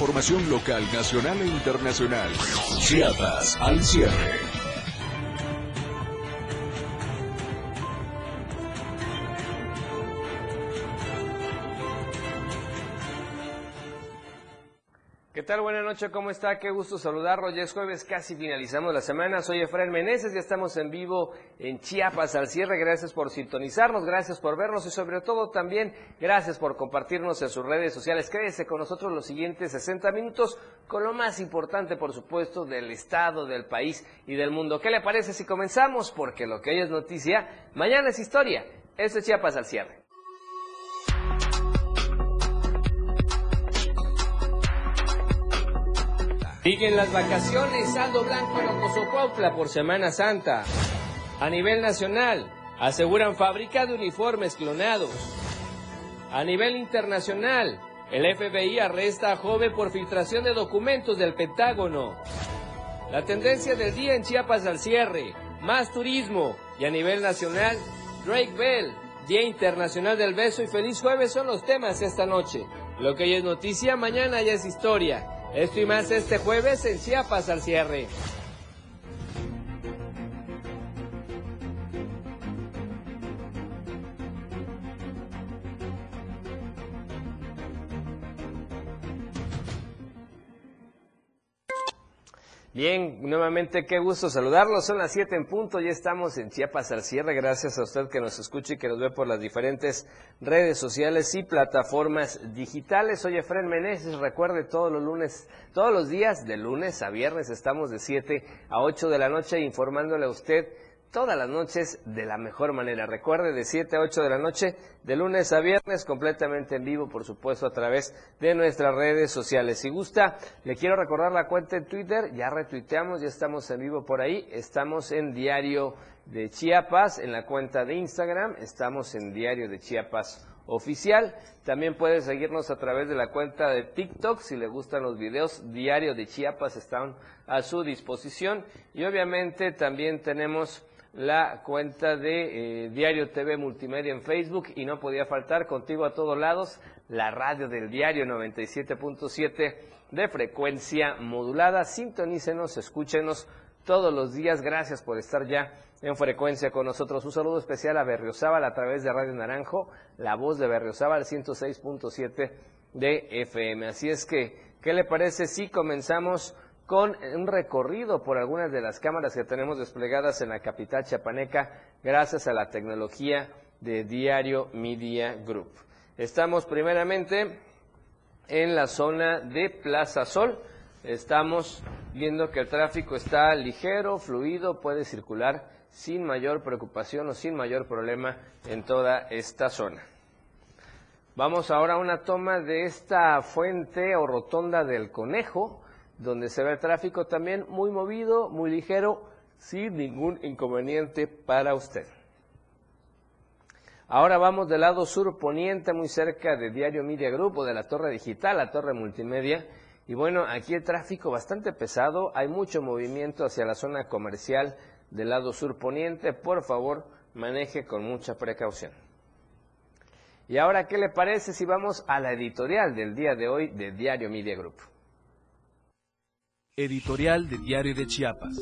información local, nacional e internacional. Chiapas al cierre. Noches, ¿cómo está? Qué gusto saludarlo. Ya es jueves, casi finalizamos la semana. Soy Efraín Meneses, ya estamos en vivo en Chiapas al cierre. Gracias por sintonizarnos, gracias por vernos y sobre todo también gracias por compartirnos en sus redes sociales. Quédese con nosotros los siguientes 60 minutos con lo más importante, por supuesto, del Estado, del país y del mundo. ¿Qué le parece si comenzamos? Porque lo que hoy es noticia, mañana es historia. Esto es Chiapas al cierre. Siguen las vacaciones, saldo blanco en Ocosocuautla por Semana Santa. A nivel nacional, aseguran fábrica de uniformes clonados. A nivel internacional, el FBI arresta a joven por filtración de documentos del Pentágono. La tendencia del día en Chiapas al cierre, más turismo. Y a nivel nacional, Drake Bell, Día Internacional del Beso y Feliz Jueves son los temas esta noche. Lo que hoy es noticia, mañana ya es historia. Esto y más este jueves en Chiapas al cierre. Bien, nuevamente qué gusto saludarlos. Son las 7 en punto, ya estamos en Chiapas al cierre. Gracias a usted que nos escucha y que nos ve por las diferentes redes sociales y plataformas digitales. Soy Efren Meneses, recuerde todos los lunes, todos los días, de lunes a viernes, estamos de 7 a 8 de la noche informándole a usted todas las noches de la mejor manera. Recuerde, de 7 a 8 de la noche, de lunes a viernes, completamente en vivo, por supuesto, a través de nuestras redes sociales. Si gusta, le quiero recordar la cuenta en Twitter, ya retuiteamos, ya estamos en vivo por ahí, estamos en Diario de Chiapas, en la cuenta de Instagram, estamos en Diario de Chiapas oficial. También puede seguirnos a través de la cuenta de TikTok. Si le gustan los videos, Diario de Chiapas están a su disposición. Y obviamente también tenemos la cuenta de eh, Diario TV Multimedia en Facebook y no podía faltar contigo a todos lados la radio del diario 97.7 de frecuencia modulada. Sintonícenos, escúchenos todos los días. Gracias por estar ya en frecuencia con nosotros. Un saludo especial a Berriozábal a través de Radio Naranjo, la voz de Berriozábal 106.7 de FM. Así es que, ¿qué le parece si comenzamos con un recorrido por algunas de las cámaras que tenemos desplegadas en la capital chiapaneca gracias a la tecnología de Diario Media Group. Estamos primeramente en la zona de Plaza Sol. Estamos viendo que el tráfico está ligero, fluido, puede circular sin mayor preocupación o sin mayor problema en toda esta zona. Vamos ahora a una toma de esta fuente o rotonda del conejo donde se ve el tráfico también muy movido, muy ligero, sin ningún inconveniente para usted. Ahora vamos del lado sur poniente, muy cerca de Diario Media Group o de la torre digital, la torre multimedia. Y bueno, aquí el tráfico bastante pesado, hay mucho movimiento hacia la zona comercial del lado sur poniente. Por favor, maneje con mucha precaución. Y ahora, ¿qué le parece si vamos a la editorial del día de hoy de Diario Media Group? Editorial de Diario de Chiapas.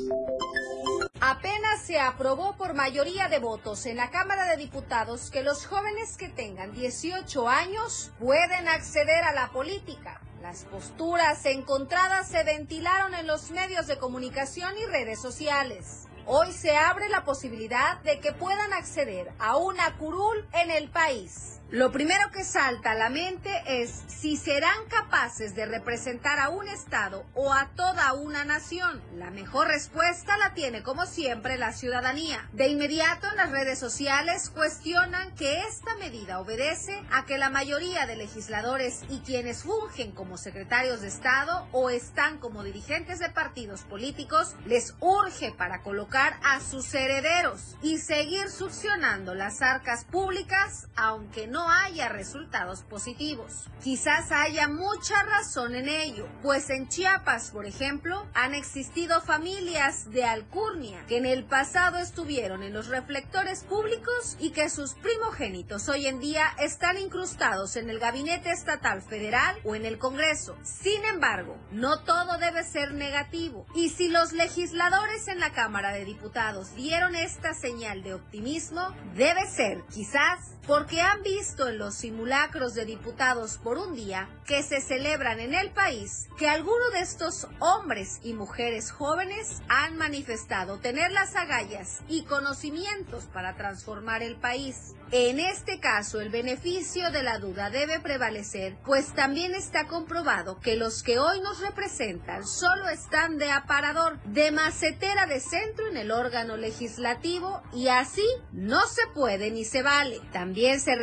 Apenas se aprobó por mayoría de votos en la Cámara de Diputados que los jóvenes que tengan 18 años pueden acceder a la política. Las posturas encontradas se ventilaron en los medios de comunicación y redes sociales. Hoy se abre la posibilidad de que puedan acceder a una curul en el país. Lo primero que salta a la mente es si serán capaces de representar a un Estado o a toda una nación. La mejor respuesta la tiene, como siempre, la ciudadanía. De inmediato en las redes sociales cuestionan que esta medida obedece a que la mayoría de legisladores y quienes fungen como secretarios de Estado o están como dirigentes de partidos políticos les urge para colocar a sus herederos y seguir succionando las arcas públicas, aunque no no haya resultados positivos. Quizás haya mucha razón en ello, pues en Chiapas, por ejemplo, han existido familias de alcurnia que en el pasado estuvieron en los reflectores públicos y que sus primogénitos hoy en día están incrustados en el gabinete estatal federal o en el Congreso. Sin embargo, no todo debe ser negativo y si los legisladores en la Cámara de Diputados dieron esta señal de optimismo, debe ser, quizás, porque han visto en los simulacros de diputados por un día que se celebran en el país que algunos de estos hombres y mujeres jóvenes han manifestado tener las agallas y conocimientos para transformar el país. En este caso, el beneficio de la duda debe prevalecer, pues también está comprobado que los que hoy nos representan solo están de aparador, de macetera de centro en el órgano legislativo y así no se puede ni se vale. También se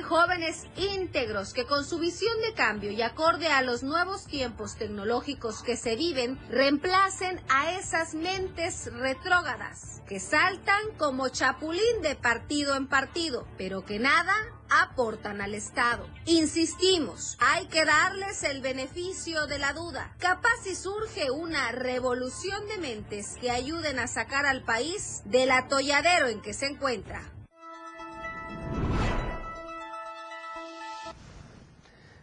jóvenes íntegros que con su visión de cambio y acorde a los nuevos tiempos tecnológicos que se viven, reemplacen a esas mentes retrógadas que saltan como chapulín de partido en partido pero que nada aportan al Estado. Insistimos, hay que darles el beneficio de la duda. Capaz si surge una revolución de mentes que ayuden a sacar al país del atolladero en que se encuentra.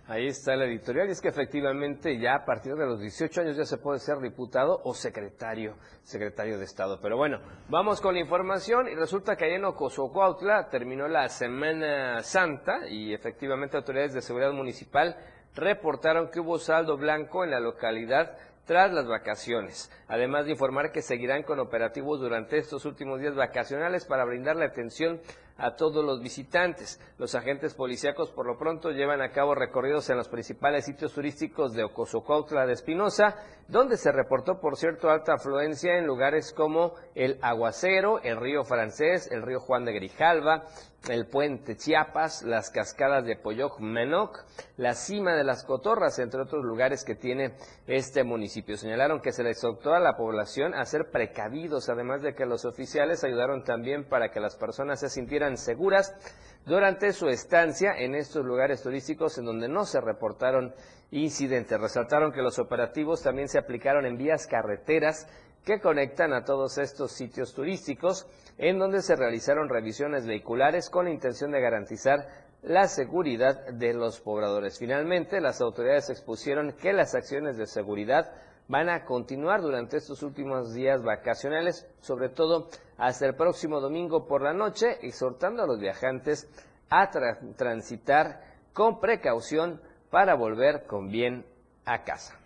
Ahí está el editorial y es que efectivamente ya a partir de los 18 años ya se puede ser diputado o secretario, secretario de Estado. Pero bueno, vamos con la información y resulta que allá en Ocosocuautla terminó la Semana Santa y efectivamente autoridades de seguridad municipal reportaron que hubo saldo blanco en la localidad tras las vacaciones, además de informar que seguirán con operativos durante estos últimos días vacacionales para brindarle atención a todos los visitantes. Los agentes policíacos por lo pronto llevan a cabo recorridos en los principales sitios turísticos de Ocosocuautla de Espinosa, donde se reportó, por cierto, alta afluencia en lugares como el Aguacero, el río Francés, el río Juan de Grijalva, el puente Chiapas, las cascadas de Poyoc Menoc, la cima de las Cotorras, entre otros lugares que tiene este municipio. Señalaron que se les exhortó a la población a ser precavidos, además de que los oficiales ayudaron también para que las personas se sintieran seguras durante su estancia en estos lugares turísticos en donde no se reportaron incidentes. Resaltaron que los operativos también se aplicaron en vías carreteras que conectan a todos estos sitios turísticos, en donde se realizaron revisiones vehiculares con la intención de garantizar la seguridad de los pobladores. Finalmente, las autoridades expusieron que las acciones de seguridad van a continuar durante estos últimos días vacacionales, sobre todo hasta el próximo domingo por la noche, exhortando a los viajantes a transitar con precaución para volver con bien a casa.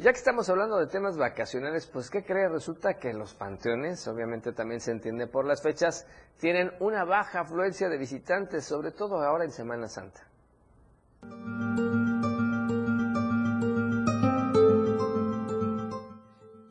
Ya que estamos hablando de temas vacacionales, pues ¿qué cree? Resulta que los panteones, obviamente también se entiende por las fechas, tienen una baja afluencia de visitantes, sobre todo ahora en Semana Santa.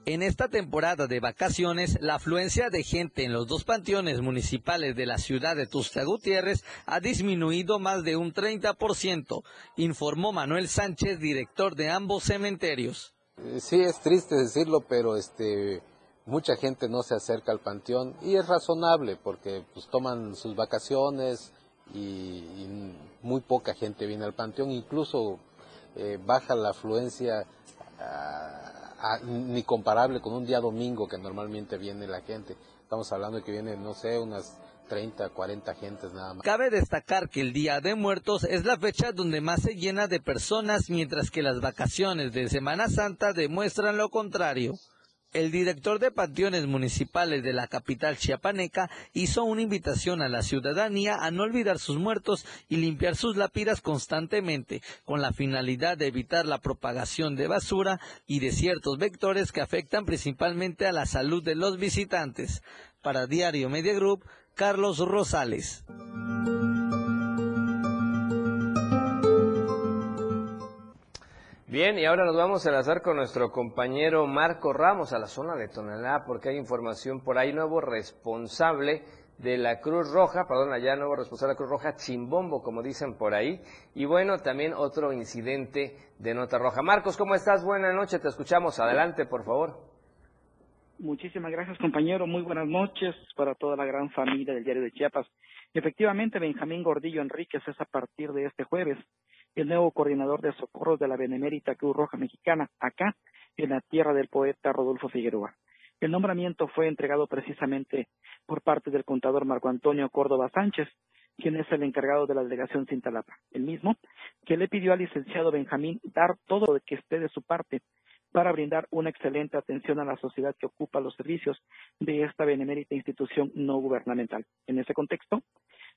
En esta temporada de vacaciones, la afluencia de gente en los dos panteones municipales de la ciudad de Tusta Gutiérrez ha disminuido más de un 30%, informó Manuel Sánchez, director de ambos cementerios. Eh, sí, es triste decirlo, pero este, mucha gente no se acerca al panteón y es razonable porque pues, toman sus vacaciones y, muy poca gente viene al panteón, incluso eh, baja la afluencia ni comparable con un día domingo que normalmente viene la gente. Estamos hablando de que viene, no sé, unas 30, 40 gentes nada más. Cabe destacar que el Día de Muertos es la fecha donde más se llena de personas, mientras que las vacaciones de Semana Santa demuestran lo contrario. El director de panteones municipales de la capital chiapaneca hizo una invitación a la ciudadanía a no olvidar sus muertos y limpiar sus lápidas constantemente, con la finalidad de evitar la propagación de basura y de ciertos vectores que afectan principalmente a la salud de los visitantes. Para Diario Media Group, Carlos Rosales. Bien, y ahora nos vamos a enlazar con nuestro compañero Marco Ramos a la zona de Tonalá, porque hay información por ahí, nuevo responsable de la Cruz Roja, perdón, allá nuevo responsable de la Cruz Roja, Chimbombo, como dicen por ahí, y bueno, también otro incidente de Nota Roja. Marcos, ¿cómo estás? Buenas noches, te escuchamos, adelante, por favor. Muchísimas gracias, compañero. Muy buenas noches para toda la gran familia del Diario de Chiapas. Efectivamente, Benjamín Gordillo Enríquez es a partir de este jueves el nuevo coordinador de socorros de la Benemérita Cruz Roja Mexicana, acá en la tierra del poeta Rodolfo Figueroa. El nombramiento fue entregado precisamente por parte del contador Marco Antonio Córdoba Sánchez, quien es el encargado de la delegación Cintalapa, el mismo que le pidió al licenciado Benjamín dar todo lo que esté de su parte para brindar una excelente atención a la sociedad que ocupa los servicios de esta benemérita institución no gubernamental. En ese contexto,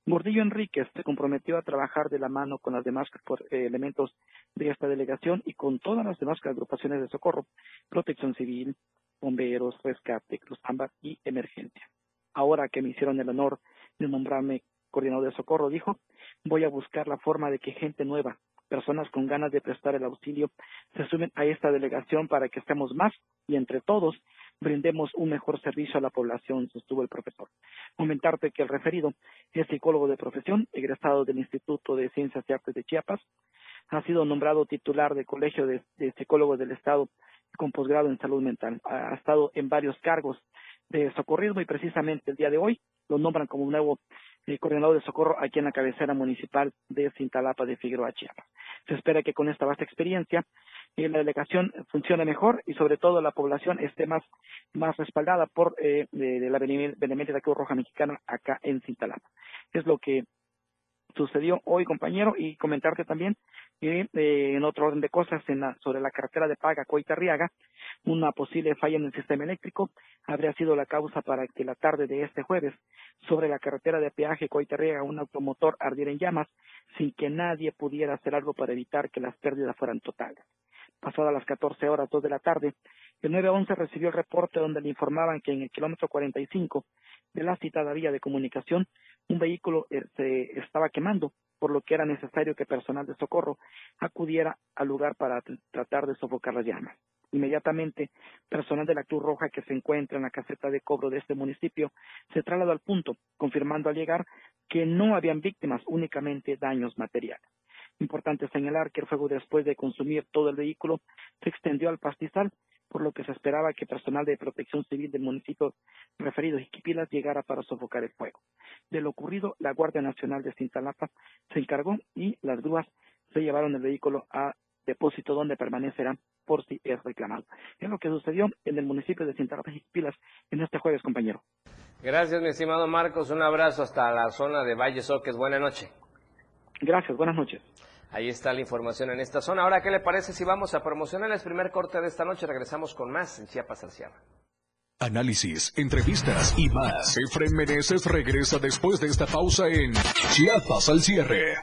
Gordillo Enríquez se comprometió a trabajar de la mano con las demás eh, elementos de esta delegación y con todas las demás agrupaciones de socorro, protección civil, bomberos, rescate, Cruz Ámbar y emergencia. Ahora que me hicieron el honor de nombrarme coordinador de socorro, dijo, voy a buscar la forma de que gente nueva, personas con ganas de prestar el auxilio se sumen a esta delegación para que estemos más y entre todos brindemos un mejor servicio a la población, sostuvo el profesor. Comentarte que el referido es psicólogo de profesión, egresado del Instituto de Ciencias y Artes de Chiapas, ha sido nombrado titular del Colegio de, Psicólogos del Estado con posgrado en salud mental. Ha, estado en varios cargos de socorrismo y precisamente el día de hoy lo nombran como nuevo eh, coordinador de socorro aquí en la cabecera municipal de Cintalapa de Figueroa, Chiapas. Se espera que con esta vasta experiencia eh, la delegación funcione mejor y sobre todo la población esté más, más respaldada por eh, de, la Benemérita Cruz Roja Mexicana acá en Cintalapa. Es lo que sucedió hoy, compañero, y comentarte también que eh, en otro orden de cosas en sobre la carretera de Paga Coita-Riaga, una posible falla en el sistema eléctrico habría sido la causa para que la tarde de este jueves sobre la carretera de peaje Coita-Riaga un automotor ardiera en llamas sin que nadie pudiera hacer algo para evitar que las pérdidas fueran totales. Pasadas las 14 horas, 2 de la tarde, el 911 recibió el reporte donde le informaban que en el kilómetro 45 de la citada vía de comunicación un vehículo eh, se estaba quemando, por lo que era necesario que personal de socorro acudiera al lugar para tratar de sofocar las llamas. Inmediatamente, personal de la Cruz Roja que se encuentra en la caseta de cobro de este municipio se trasladó al punto, confirmando al llegar que no habían víctimas, únicamente daños materiales. Importante señalar que el fuego después de consumir todo el vehículo se extendió al pastizal por lo que se esperaba que personal de protección civil del municipio referido a Iquipilas llegara para sofocar el fuego. De lo ocurrido, la Guardia Nacional de Cintalapa se encargó y las grúas se llevaron el vehículo a depósito donde permanecerá por si es reclamado. Es lo que sucedió en el municipio de Cintalapa y Iquipilas en este jueves, compañero. Gracias, mi estimado Marcos. Un abrazo hasta la zona de Valle Soques. Buenas noches. Gracias, buenas noches. Ahí está la información en esta zona. Ahora, ¿qué le parece si vamos a promocionar el primer corte de esta noche? Regresamos con más en Chiapas al Cierre. Análisis, entrevistas y más. Efraín Meneses regresa después de esta pausa en Chiapas al cierre.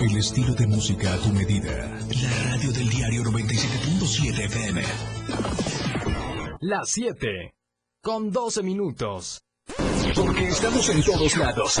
El estilo de música a tu medida. La radio del diario 97.7 FM. Las 7. Con 12 minutos. Porque estamos en todos lados.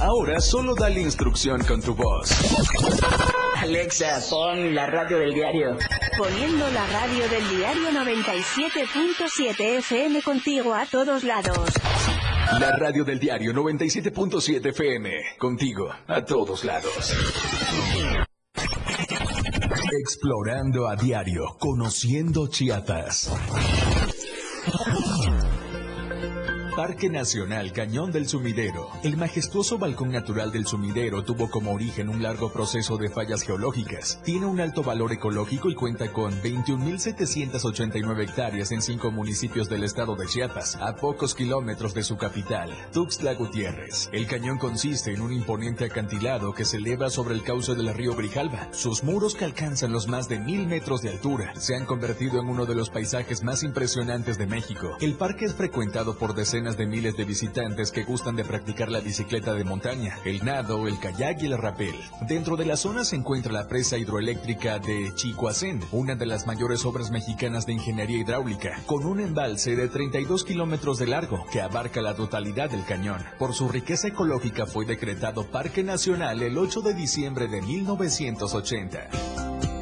Ahora solo dale instrucción con tu voz. Alexa, pon la radio del diario. Poniendo la radio del diario 97.7 FM contigo a todos lados. La radio del diario 97.7 FM, contigo a todos lados. Explorando a diario, conociendo Chiapas. Parque Nacional Cañón del Sumidero. El majestuoso balcón natural del sumidero tuvo como origen un largo proceso de fallas geológicas. Tiene un alto valor ecológico y cuenta con 21.789 hectáreas en cinco municipios del estado de Chiapas, a pocos kilómetros de su capital, Tuxtla Gutiérrez. El cañón consiste en un imponente acantilado que se eleva sobre el cauce del río Brijalba. Sus muros que alcanzan los más de mil metros de altura se han convertido en uno de los paisajes más impresionantes de México. El parque es frecuentado por decenas de miles de visitantes que gustan de practicar la bicicleta de montaña, el nado, el kayak y el rapel. Dentro de la zona se encuentra la presa hidroeléctrica de Chicoacén, una de las mayores obras mexicanas de ingeniería hidráulica, con un embalse de 32 kilómetros de largo que abarca la totalidad del cañón. Por su riqueza ecológica fue decretado Parque Nacional el 8 de diciembre de 1980.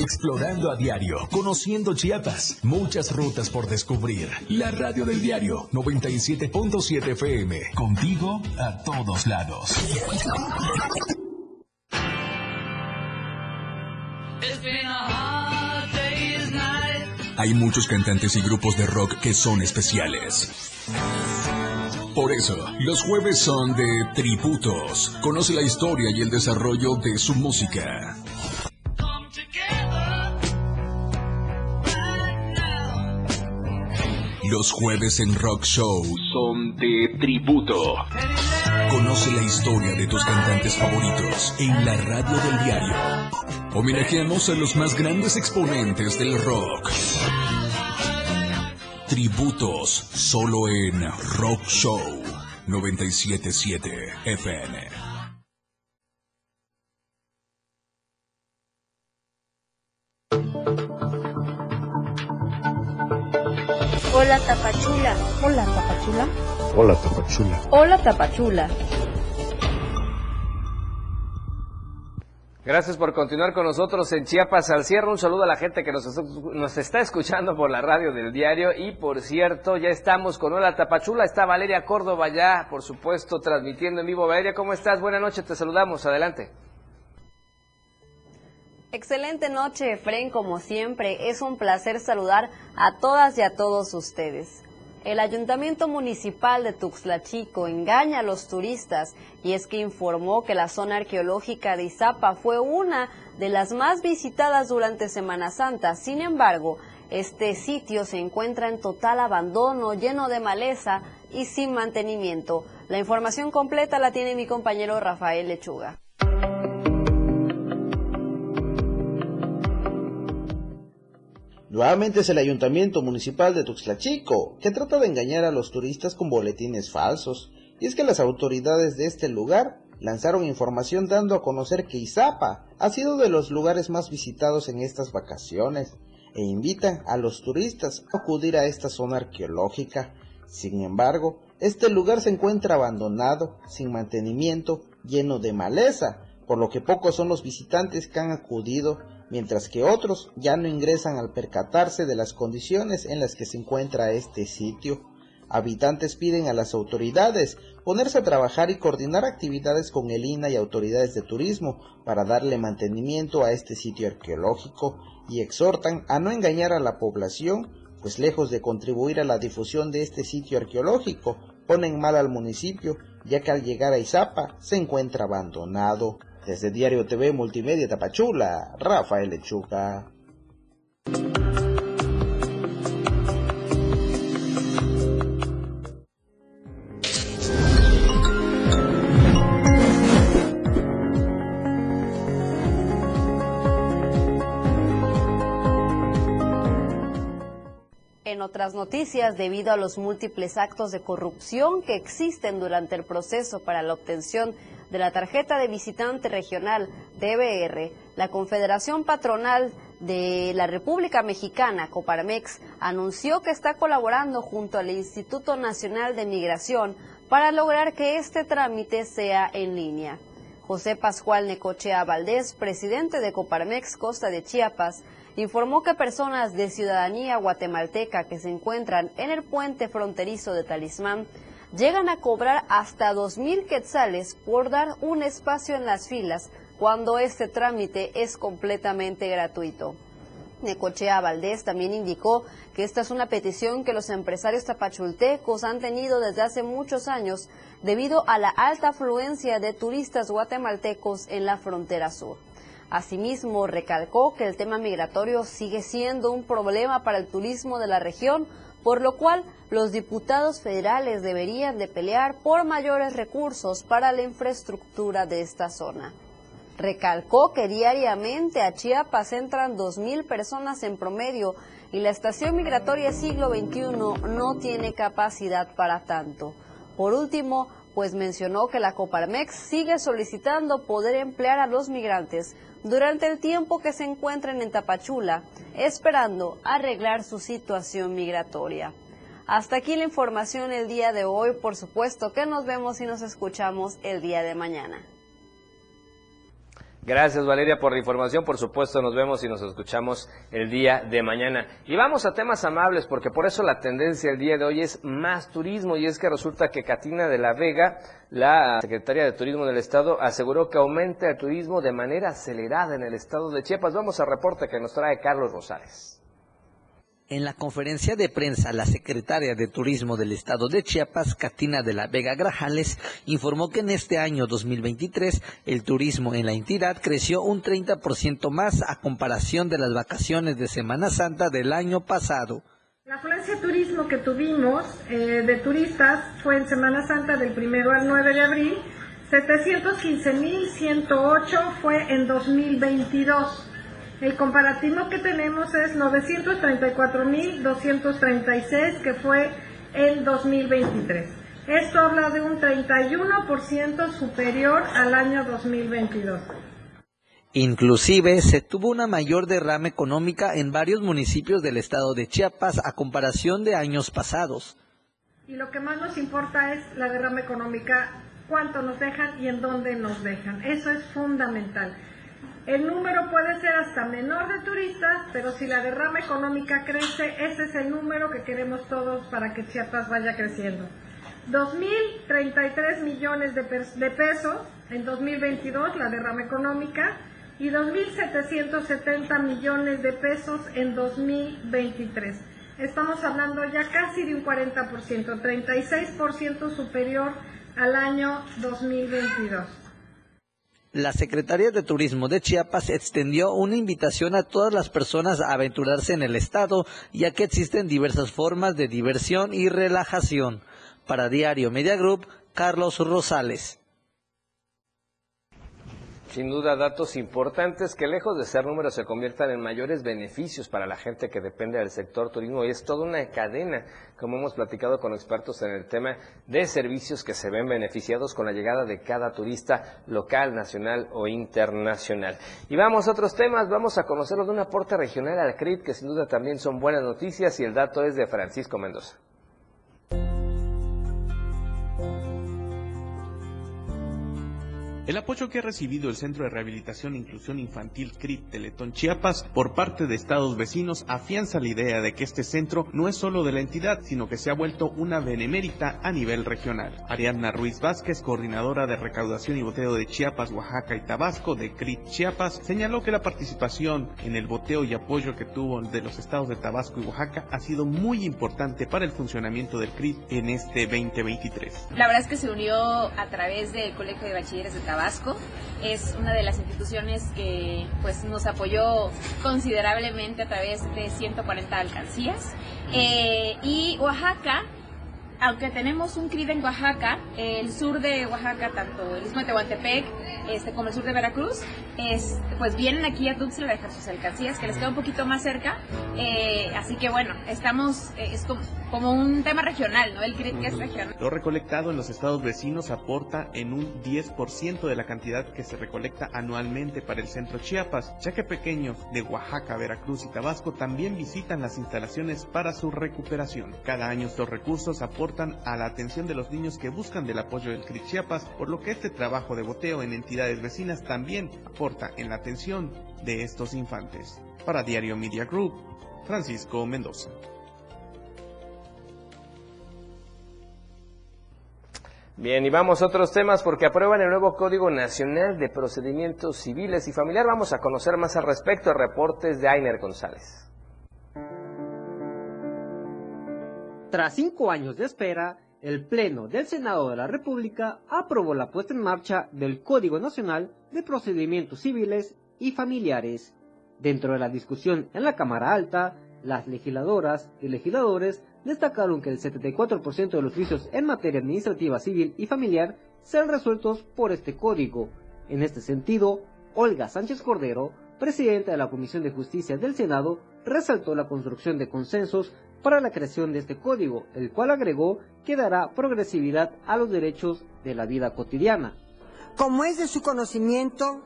Explorando a diario, conociendo Chiapas, muchas rutas por descubrir. La radio del diario 97.7 FM, contigo a todos lados. Hay muchos cantantes y grupos de rock que son especiales. Por eso, los jueves son de tributos. Conoce la historia y el desarrollo de su música. Los jueves en Rock Show son de tributo. Conoce la historia de tus cantantes favoritos en la radio del diario. Homenajeamos a los más grandes exponentes del rock. Tributos solo en Rock Show 977 FM. Hola Tapachula. Hola Tapachula. Hola Tapachula. Hola Tapachula. Gracias por continuar con nosotros en Chiapas al cierre. Un saludo a la gente que nos, nos, está escuchando por la radio del diario. Y por cierto, ya estamos con Hola Tapachula. Está Valeria Córdoba ya, por supuesto, transmitiendo en vivo. Valeria, ¿cómo estás? Buenas noches, te saludamos. Adelante. Excelente noche, Efren, como siempre. Es un placer saludar a todas y a todos ustedes. El Ayuntamiento Municipal de Tuxtla Chico engaña a los turistas y es que informó que la zona arqueológica de Izapa fue una de las más visitadas durante Semana Santa. Sin embargo, este sitio se encuentra en total abandono, lleno de maleza y sin mantenimiento. La información completa la tiene mi compañero Rafael Lechuga. Nuevamente es el Ayuntamiento Municipal de Tuxtla Chico, que trata de engañar a los turistas con boletines falsos. Y es que las autoridades de este lugar lanzaron información dando a conocer que Izapa ha sido de los lugares más visitados en estas vacaciones e invitan a los turistas a acudir a esta zona arqueológica. Sin embargo, este lugar se encuentra abandonado, sin mantenimiento, lleno de maleza, por lo que pocos son los visitantes que han acudido mientras que otros ya no ingresan al percatarse de las condiciones en las que se encuentra este sitio. Habitantes piden a las autoridades ponerse a trabajar y coordinar actividades con el INA y autoridades de turismo para darle mantenimiento a este sitio arqueológico y exhortan a no engañar a la población, pues lejos de contribuir a la difusión de este sitio arqueológico, ponen mal al municipio, ya que al llegar a Izapa se encuentra abandonado. Desde Diario TV Multimedia Tapachula, Rafael Lechuga. En otras noticias, debido a los múltiples actos de corrupción que existen durante el proceso para la obtención de la tarjeta de visitante regional DBR, la Confederación Patronal de la República Mexicana, Coparmex, anunció que está colaborando junto al Instituto Nacional de Migración para lograr que este trámite sea en línea. José Pascual Necochea Valdés, presidente de Coparmex Costa de Chiapas, informó que personas de ciudadanía guatemalteca que se encuentran en el puente fronterizo de Talismán llegan a cobrar hasta 2.000 quetzales por dar un espacio en las filas cuando este trámite es completamente gratuito. Necochea Valdés también indicó que esta es una petición que los empresarios tapachultecos han tenido desde hace muchos años debido a la alta afluencia de turistas guatemaltecos en la frontera sur. Asimismo, recalcó que el tema migratorio sigue siendo un problema para el turismo de la región, por lo cual los diputados federales deberían de pelear por mayores recursos para la infraestructura de esta zona. Recalcó que diariamente a Chiapas entran 2.000 personas en promedio y la estación migratoria siglo XXI no tiene capacidad para tanto. Por último, pues mencionó que la Coparmex sigue solicitando poder emplear a los migrantes durante el tiempo que se encuentren en Tapachula, esperando arreglar su situación migratoria. Hasta aquí la información el día de hoy, por supuesto que nos vemos y nos escuchamos el día de mañana. Gracias Valeria por la información, por supuesto nos vemos y nos escuchamos el día de mañana. Y vamos a temas amables porque por eso la tendencia el día de hoy es más turismo y es que resulta que Katina de la Vega, la secretaria de Turismo del Estado, aseguró que aumenta el turismo de manera acelerada en el estado de Chiapas. Vamos al reporte que nos trae Carlos Rosales. En la conferencia de prensa, la secretaria de Turismo del Estado de Chiapas, Katina de la Vega Grajales, informó que en este año 2023 el turismo en la entidad creció un 30% más a comparación de las vacaciones de Semana Santa del año pasado. La afluencia de turismo que tuvimos eh, de turistas fue en Semana Santa del 1 al 9 de abril, 715.108 fue en 2022. El comparativo que tenemos es 934.236, que fue en 2023. Esto habla de un 31% superior al año 2022. Inclusive se tuvo una mayor derrama económica en varios municipios del estado de Chiapas a comparación de años pasados. Y lo que más nos importa es la derrama económica, cuánto nos dejan y en dónde nos dejan. Eso es fundamental. El número puede ser hasta menor de turistas, pero si la derrama económica crece, ese es el número que queremos todos para que Chiapas vaya creciendo. 2.033 millones de, de pesos en 2022 la derrama económica y 2.770 millones de pesos en 2023. Estamos hablando ya casi de un 40%, 36% superior al año 2022. La Secretaría de Turismo de Chiapas extendió una invitación a todas las personas a aventurarse en el estado, ya que existen diversas formas de diversión y relajación. Para Diario Media Group, Carlos Rosales. Sin duda, datos importantes que lejos de ser números se conviertan en mayores beneficios para la gente que depende del sector turismo y es toda una cadena, como hemos platicado con expertos en el tema de servicios que se ven beneficiados con la llegada de cada turista local, nacional o internacional. Y vamos a otros temas, vamos a conocerlo de un aporte regional al CRIT que sin duda también son buenas noticias y el dato es de Francisco Mendoza. El apoyo que ha recibido el Centro de Rehabilitación e Inclusión Infantil CRIT Teletón Chiapas por parte de estados vecinos afianza la idea de que este centro no es solo de la entidad, sino que se ha vuelto una benemérita a nivel regional. Ariadna Ruiz Vázquez, coordinadora de recaudación y boteo de Chiapas, Oaxaca y Tabasco de CRIT Chiapas, señaló que la participación en el boteo y apoyo que tuvo de los estados de Tabasco y Oaxaca ha sido muy importante para el funcionamiento del CRIT en este 2023. La verdad es que se unió a través del Colegio de Bachilleres de Tabasco Es una de las instituciones que pues, nos apoyó considerablemente a través de 140 alcancías. Eh, y Oaxaca aunque tenemos un CRID en Oaxaca, el sur de Oaxaca, tanto el istmo de Tehuantepec este, como el sur de Veracruz, es, pues vienen aquí a Tuxtla a dejar sus alcancías, que les queda un poquito más cerca. Eh, así que bueno, estamos, eh, es como, como, un tema regional, ¿no? El CRID que es regional. Lo recolectado en los estados vecinos aporta en un 10% de la cantidad que se recolecta anualmente para el centro Chiapas, ya que pequeños de Oaxaca, Veracruz y Tabasco también visitan las instalaciones para su recuperación. Cada año estos recursos aportan a la atención de los niños que buscan del apoyo del CRIT Chiapas, por lo que este trabajo de boteo en entidades vecinas también aporta en la atención de estos infantes. Para Diario Media Group, Francisco Mendoza. Bien, y vamos a otros temas porque aprueban el nuevo Código Nacional de Procedimientos Civiles y Familiar. Vamos a conocer más al respecto. Reportes de Ainer González. Tras cinco años de espera, el Pleno del Senado de la República aprobó la puesta en marcha del Código Nacional de Procedimientos Civiles y Familiares. Dentro de la discusión en la Cámara Alta, las legisladoras y legisladores destacaron que el 74% de los juicios en materia administrativa civil y familiar serán resueltos por este código. En este sentido, Olga Sánchez Cordero, presidenta de la Comisión de Justicia del Senado, resaltó la construcción de consensos para la creación de este código, el cual agregó que dará progresividad a los derechos de la vida cotidiana. Como es de su conocimiento,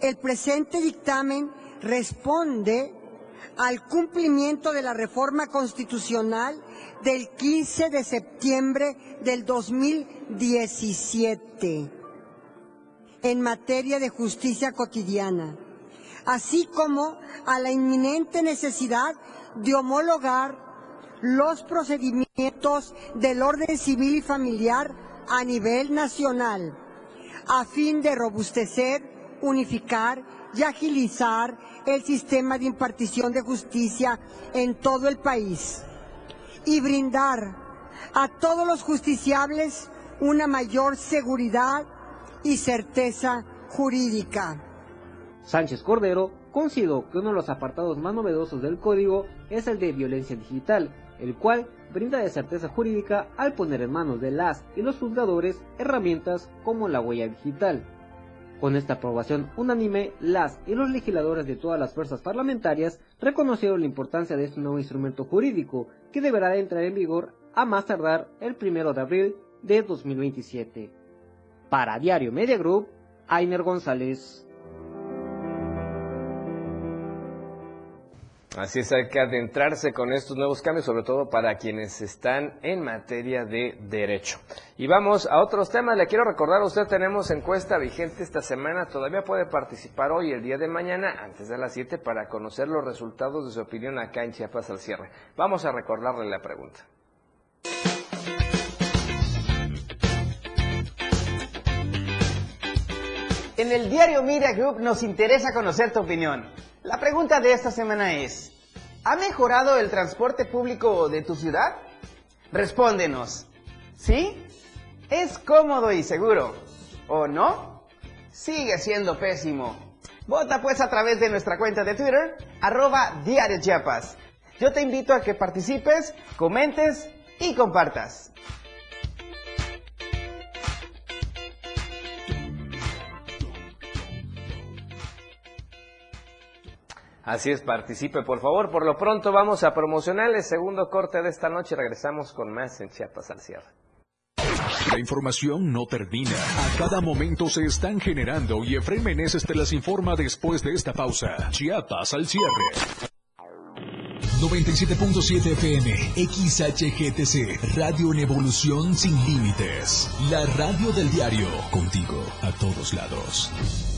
el presente dictamen responde al cumplimiento de la reforma constitucional del 15 de septiembre del 2017 en materia de justicia cotidiana, así como a la inminente necesidad de homologar los procedimientos del orden civil y familiar a nivel nacional, a fin de robustecer, unificar y agilizar el sistema de impartición de justicia en todo el país y brindar a todos los justiciables una mayor seguridad y certeza jurídica. Sánchez Cordero consideró que uno de los apartados más novedosos del código es el de violencia digital, el cual brinda de certeza jurídica al poner en manos de las y los juzgadores herramientas como la huella digital. Con esta aprobación unánime, las y los legisladores de todas las fuerzas parlamentarias reconocieron la importancia de este nuevo instrumento jurídico que deberá entrar en vigor a más tardar el 1 de abril de 2027. Para Diario Media Group, Ainer González. Así es, hay que adentrarse con estos nuevos cambios, sobre todo para quienes están en materia de derecho. Y vamos a otros temas. Le quiero recordar a usted, tenemos encuesta vigente esta semana. Todavía puede participar hoy, el día de mañana, antes de las 7, para conocer los resultados de su opinión acá en Chiapas al cierre. Vamos a recordarle la pregunta. En el diario Media Group nos interesa conocer tu opinión. La pregunta de esta semana es, ¿ha mejorado el transporte público de tu ciudad? Respóndenos. ¿Sí? ¿Es cómodo y seguro? ¿O no? Sigue siendo pésimo. Vota pues a través de nuestra cuenta de Twitter, arroba. Yo te invito a que participes, comentes y compartas. Así es, participe por favor. Por lo pronto vamos a promocionar el segundo corte de esta noche. Regresamos con más en Chiapas al cierre. La información no termina. A cada momento se están generando y Efraín Meneses te las informa después de esta pausa. Chiapas al cierre. 97.7 FM, XHGTC, Radio en Evolución Sin Límites. La radio del diario, contigo a todos lados.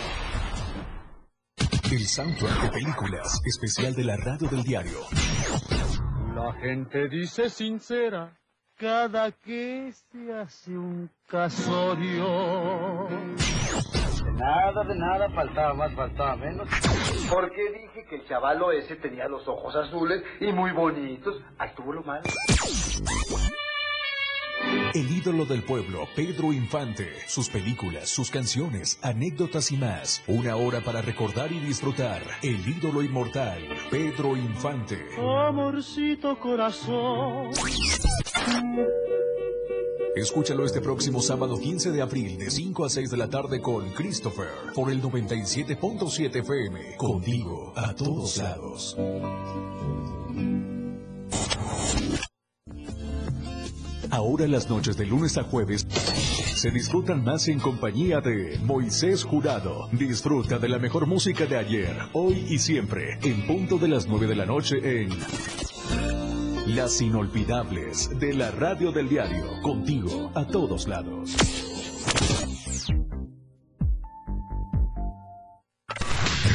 El soundtrack de películas, especial de la radio del diario. La gente dice sincera cada que se hace un casorio. De nada, de nada, faltaba más, faltaba menos. Porque dije que el chavalo ese tenía los ojos azules y muy bonitos. Ahí estuvo lo malo. El ídolo del pueblo, Pedro Infante. Sus películas, sus canciones, anécdotas y más. Una hora para recordar y disfrutar. El ídolo inmortal, Pedro Infante. Amorcito corazón. Escúchalo este próximo sábado 15 de abril de 5 a 6 de la tarde con Christopher por el 97.7 FM. Contigo a todos lados. Ahora las noches de lunes a jueves se disfrutan más en compañía de Moisés Jurado. Disfruta de la mejor música de ayer, hoy y siempre, en punto de las 9 de la noche en Las Inolvidables de la Radio del Diario. Contigo a todos lados.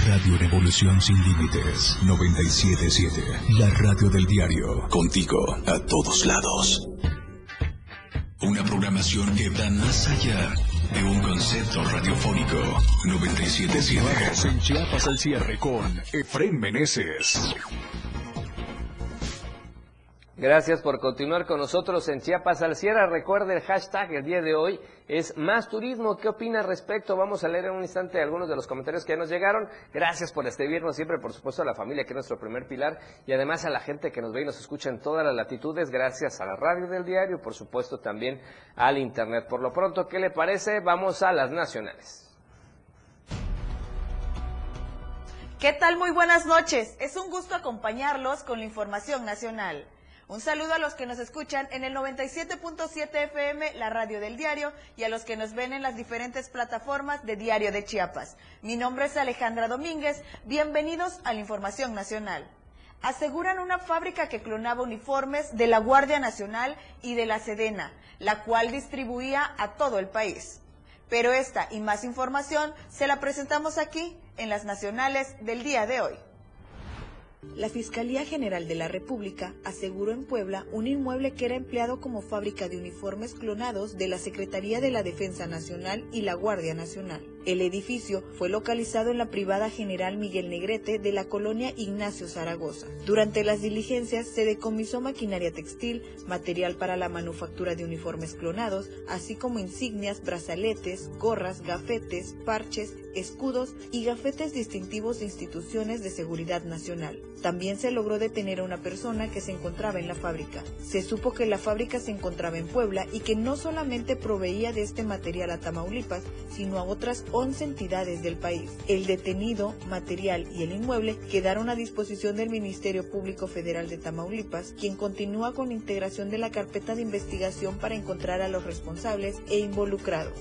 Radio Revolución Sin Límites 977. La radio del diario. Contigo a todos lados. Una programación que va más allá de un concepto radiofónico. 977. Vamos en Chiapas al cierre con Efren Meneses. Gracias por continuar con nosotros en Chiapas al Cierre. Recuerde el hashtag el día de hoy es más turismo. ¿Qué opina al respecto? Vamos a leer en un instante algunos de los comentarios que ya nos llegaron. Gracias por escribirnos siempre, por supuesto, a la familia que es nuestro primer pilar y además a la gente que nos ve y nos escucha en todas las latitudes. Gracias a la radio del diario y por supuesto también al internet. Por lo pronto, ¿qué le parece? Vamos a las nacionales. ¿Qué tal? Muy buenas noches. Es un gusto acompañarlos con la información nacional. Un saludo a los que nos escuchan en el 97.7 FM, la radio del diario, y a los que nos ven en las diferentes plataformas de Diario de Chiapas. Mi nombre es Alejandra Domínguez. Bienvenidos a la Información Nacional. Aseguran una fábrica que clonaba uniformes de la Guardia Nacional y de la Sedena, la cual distribuía a todo el país. Pero esta y más información se la presentamos aquí en las nacionales del día de hoy. La Fiscalía General de la República aseguró en Puebla un inmueble que era empleado como fábrica de uniformes clonados de la Secretaría de la Defensa Nacional y la Guardia Nacional. El edificio fue localizado en la privada General Miguel Negrete de la colonia Ignacio Zaragoza. Durante las diligencias se decomisó maquinaria textil, material para la manufactura de uniformes clonados, así como insignias, brazaletes, gorras, gafetes, parches, escudos y gafetes distintivos de instituciones de seguridad nacional. También se logró detener a una persona que se encontraba en la fábrica. Se supo que la fábrica se encontraba en Puebla y que no solamente proveía de este material a Tamaulipas, sino a otras 11 entidades del país. El detenido, material y el inmueble quedaron a disposición del Ministerio Público Federal de Tamaulipas, quien continúa con la integración de la carpeta de investigación para encontrar a los responsables e involucrados.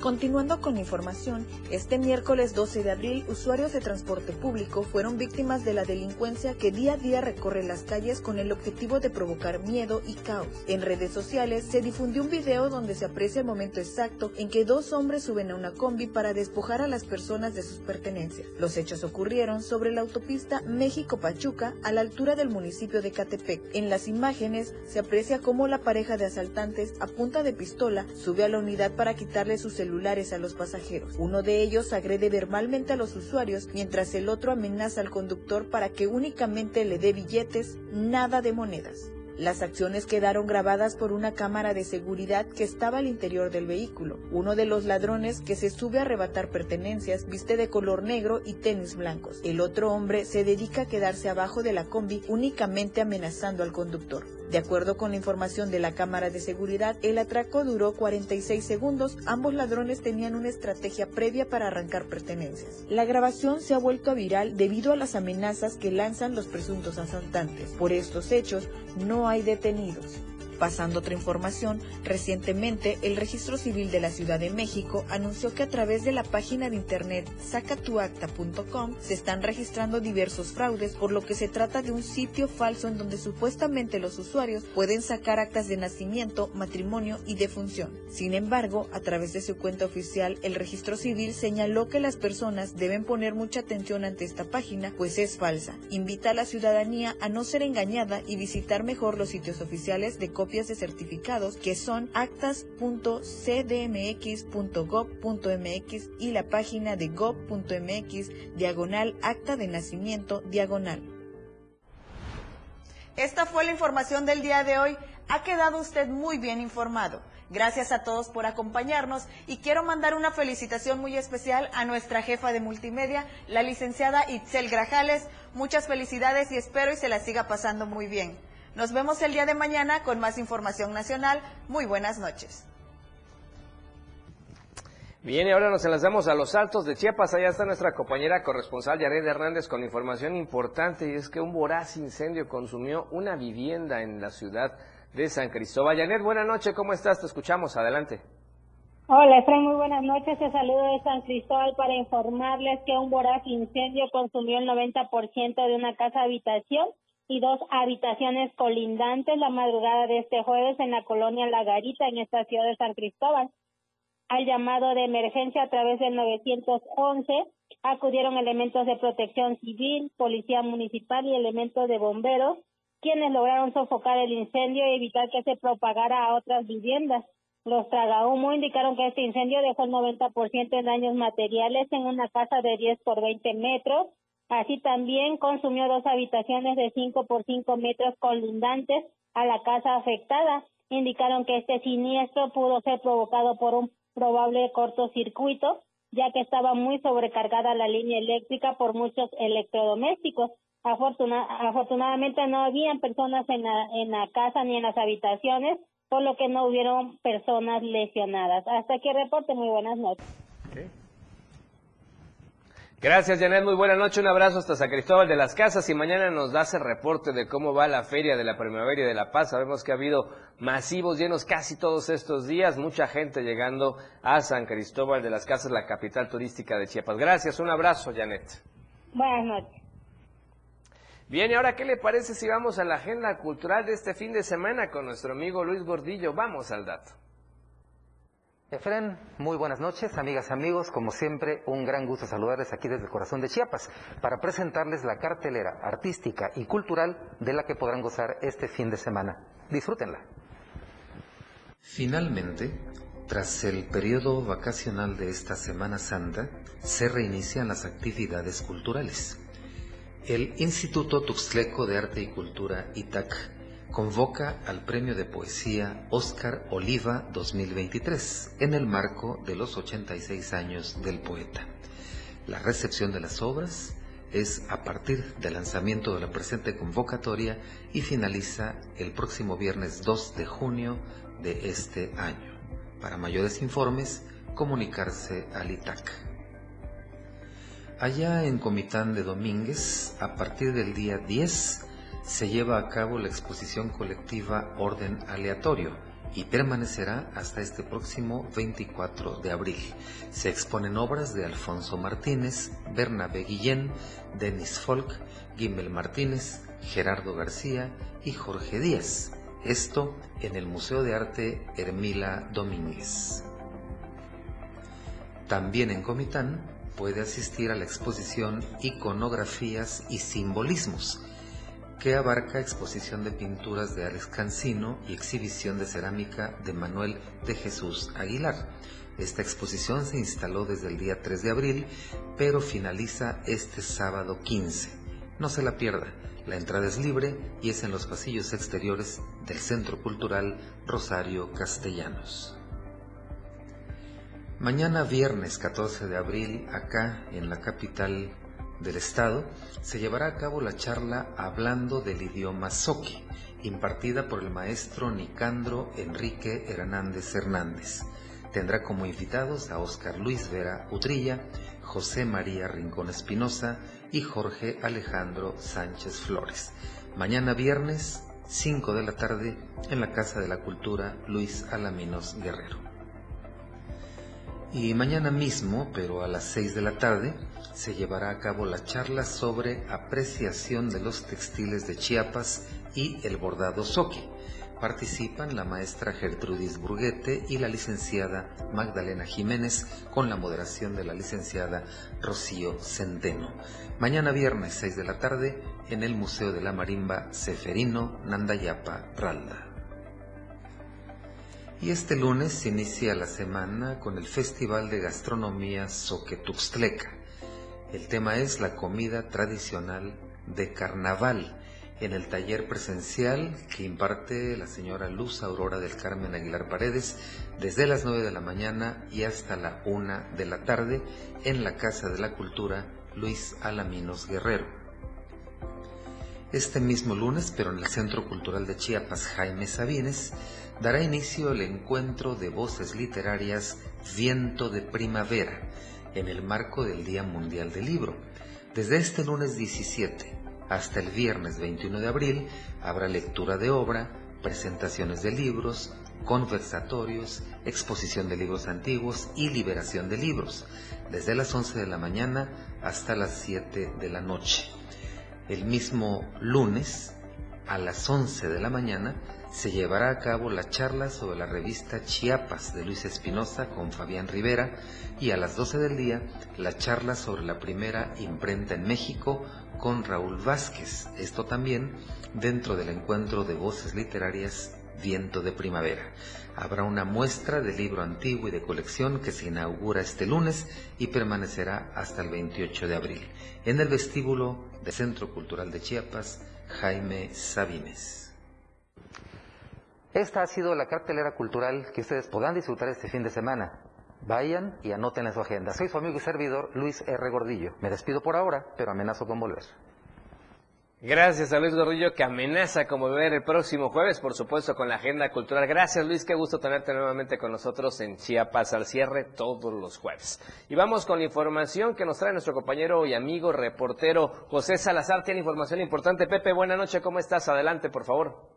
Continuando con información, este miércoles 12 de abril, usuarios de transporte público fueron víctimas de la delincuencia que día a día recorre las calles con el objetivo de provocar miedo y caos. En redes sociales se difundió un video donde se aprecia el momento exacto en que dos hombres suben a una combi para despojar a las personas de sus pertenencias. Los hechos ocurrieron sobre la autopista México-Pachuca a la altura del municipio de Catepec. En las imágenes se aprecia cómo la pareja de asaltantes a punta de pistola sube a la unidad para quitarle sus celulares a los pasajeros. Uno de ellos agrede verbalmente a los usuarios mientras el otro amenaza al conductor para que únicamente le dé billetes, nada de monedas. Las acciones quedaron grabadas por una cámara de seguridad que estaba al interior del vehículo. Uno de los ladrones que se sube a arrebatar pertenencias viste de color negro y tenis blancos. El otro hombre se dedica a quedarse abajo de la combi únicamente amenazando al conductor. De acuerdo con la información de la cámara de seguridad, el atraco duró 46 segundos. Ambos ladrones tenían una estrategia previa para arrancar pertenencias. La grabación se ha vuelto viral debido a las amenazas que lanzan los presuntos asaltantes. Por estos hechos, no hay detenidos. Pasando otra información, recientemente el Registro Civil de la Ciudad de México anunció que a través de la página de internet sacatuacta.com se están registrando diversos fraudes, por lo que se trata de un sitio falso en donde supuestamente los usuarios pueden sacar actas de nacimiento, matrimonio y defunción. Sin embargo, a través de su cuenta oficial, el Registro Civil señaló que las personas deben poner mucha atención ante esta página, pues es falsa. Invita a la ciudadanía a no ser engañada y visitar mejor los sitios oficiales de copias de certificados que son actas.cdmx.gov.mx y la página de gov.mx diagonal acta de nacimiento diagonal. Esta fue la información del día de hoy. Ha quedado usted muy bien informado. Gracias a todos por acompañarnos y quiero mandar una felicitación muy especial a nuestra jefa de multimedia, la licenciada Itzel Grajales. Muchas felicidades y espero y se la siga pasando muy bien. Nos vemos el día de mañana con más información nacional. Muy buenas noches. Bien, y ahora nos enlazamos a los altos de Chiapas. Allá está nuestra compañera corresponsal Yared Hernández con información importante y es que un voraz incendio consumió una vivienda en la ciudad de San Cristóbal. Yared, buenas noches, ¿cómo estás? Te escuchamos, adelante. Hola, Efraín, muy buenas noches. Te saludo de San Cristóbal para informarles que un voraz incendio consumió el 90% de una casa habitación y dos habitaciones colindantes la madrugada de este jueves en la colonia La Garita, en esta ciudad de San Cristóbal. Al llamado de emergencia a través del 911 acudieron elementos de protección civil, policía municipal y elementos de bomberos, quienes lograron sofocar el incendio y evitar que se propagara a otras viviendas. Los tragahumo indicaron que este incendio dejó el 90% en daños materiales en una casa de 10 por 20 metros. Así también consumió dos habitaciones de 5 por 5 metros colindantes a la casa afectada. Indicaron que este siniestro pudo ser provocado por un probable cortocircuito, ya que estaba muy sobrecargada la línea eléctrica por muchos electrodomésticos. afortunadamente no habían personas en la, en la casa ni en las habitaciones, por lo que no hubieron personas lesionadas. Hasta aquí reporte, muy buenas noches. Gracias, Janet. Muy buena noche. Un abrazo hasta San Cristóbal de las Casas. Y mañana nos das el reporte de cómo va la Feria de la Primavera y de la Paz. Sabemos que ha habido masivos llenos casi todos estos días. Mucha gente llegando a San Cristóbal de las Casas, la capital turística de Chiapas. Gracias. Un abrazo, Janet. Buenas noches. Bien, y ahora, ¿qué le parece si vamos a la agenda cultural de este fin de semana con nuestro amigo Luis Gordillo? Vamos al dato. Efren, muy buenas noches, amigas amigos. Como siempre, un gran gusto saludarles aquí desde el corazón de Chiapas para presentarles la cartelera artística y cultural de la que podrán gozar este fin de semana. Disfrútenla. Finalmente, tras el periodo vacacional de esta Semana Santa, se reinician las actividades culturales. El Instituto Tuxtleco de Arte y Cultura, ITAC, convoca al Premio de Poesía Óscar Oliva 2023 en el marco de los 86 años del poeta. La recepción de las obras es a partir del lanzamiento de la presente convocatoria y finaliza el próximo viernes 2 de junio de este año. Para mayores informes, comunicarse al ITAC. Allá en Comitán de Domínguez, a partir del día 10, se lleva a cabo la exposición colectiva Orden Aleatorio y permanecerá hasta este próximo 24 de abril. Se exponen obras de Alfonso Martínez, Bernabé Guillén, Denis Folk, Gimbel Martínez, Gerardo García y Jorge Díaz. Esto en el Museo de Arte Hermila Domínguez. También en Comitán puede asistir a la exposición Iconografías y Simbolismos, que abarca exposición de pinturas de Alex Cancino y exhibición de cerámica de Manuel de Jesús Aguilar. Esta exposición se instaló desde el día 3 de abril, pero finaliza este sábado 15. No se la pierda, la entrada es libre y es en los pasillos exteriores del Centro Cultural Rosario Castellanos. Mañana viernes 14 de abril, acá en la capital del Estado, se llevará a cabo la charla Hablando del idioma Soqui, impartida por el maestro Nicandro Enrique Hernández Hernández. Tendrá como invitados a Óscar Luis Vera Utrilla, José María Rincón Espinosa y Jorge Alejandro Sánchez Flores. Mañana viernes, 5 de la tarde, en la Casa de la Cultura Luis Alaminos Guerrero. Y mañana mismo, pero a las 6 de la tarde, se llevará a cabo la charla sobre apreciación de los textiles de Chiapas y el bordado soqui. Participan la maestra Gertrudis Burguete y la licenciada Magdalena Jiménez con la moderación de la licenciada Rocío Centeno. Mañana viernes 6 de la tarde en el Museo de la Marimba Seferino Nandayapa Ralda. Y este lunes inicia la semana con el Festival de Gastronomía Soquetuxtleca. El tema es la comida tradicional de carnaval en el taller presencial que imparte la señora Luz Aurora del Carmen Aguilar Paredes desde las 9 de la mañana y hasta la 1 de la tarde en la Casa de la Cultura Luis Alaminos Guerrero. Este mismo lunes, pero en el Centro Cultural de Chiapas Jaime Sabines, dará inicio el encuentro de voces literarias Viento de Primavera, en el marco del Día Mundial del Libro. Desde este lunes 17 hasta el viernes 21 de abril habrá lectura de obra, presentaciones de libros, conversatorios, exposición de libros antiguos y liberación de libros, desde las 11 de la mañana hasta las 7 de la noche. El mismo lunes, a las 11 de la mañana, se llevará a cabo la charla sobre la revista Chiapas de Luis Espinosa con Fabián Rivera y a las 12 del día la charla sobre la primera imprenta en México con Raúl Vázquez. Esto también dentro del encuentro de voces literarias Viento de Primavera. Habrá una muestra de libro antiguo y de colección que se inaugura este lunes y permanecerá hasta el 28 de abril en el vestíbulo del Centro Cultural de Chiapas, Jaime Sabines. Esta ha sido la cartelera cultural que ustedes podrán disfrutar este fin de semana. Vayan y anoten en su agenda. Soy su amigo y servidor Luis R. Gordillo. Me despido por ahora, pero amenazo con volver. Gracias a Luis Gordillo que amenaza como ver el próximo jueves, por supuesto, con la agenda cultural. Gracias Luis, qué gusto tenerte nuevamente con nosotros en Chiapas al cierre todos los jueves. Y vamos con la información que nos trae nuestro compañero y amigo reportero José Salazar. Tiene información importante. Pepe, buena noche, ¿cómo estás? Adelante, por favor.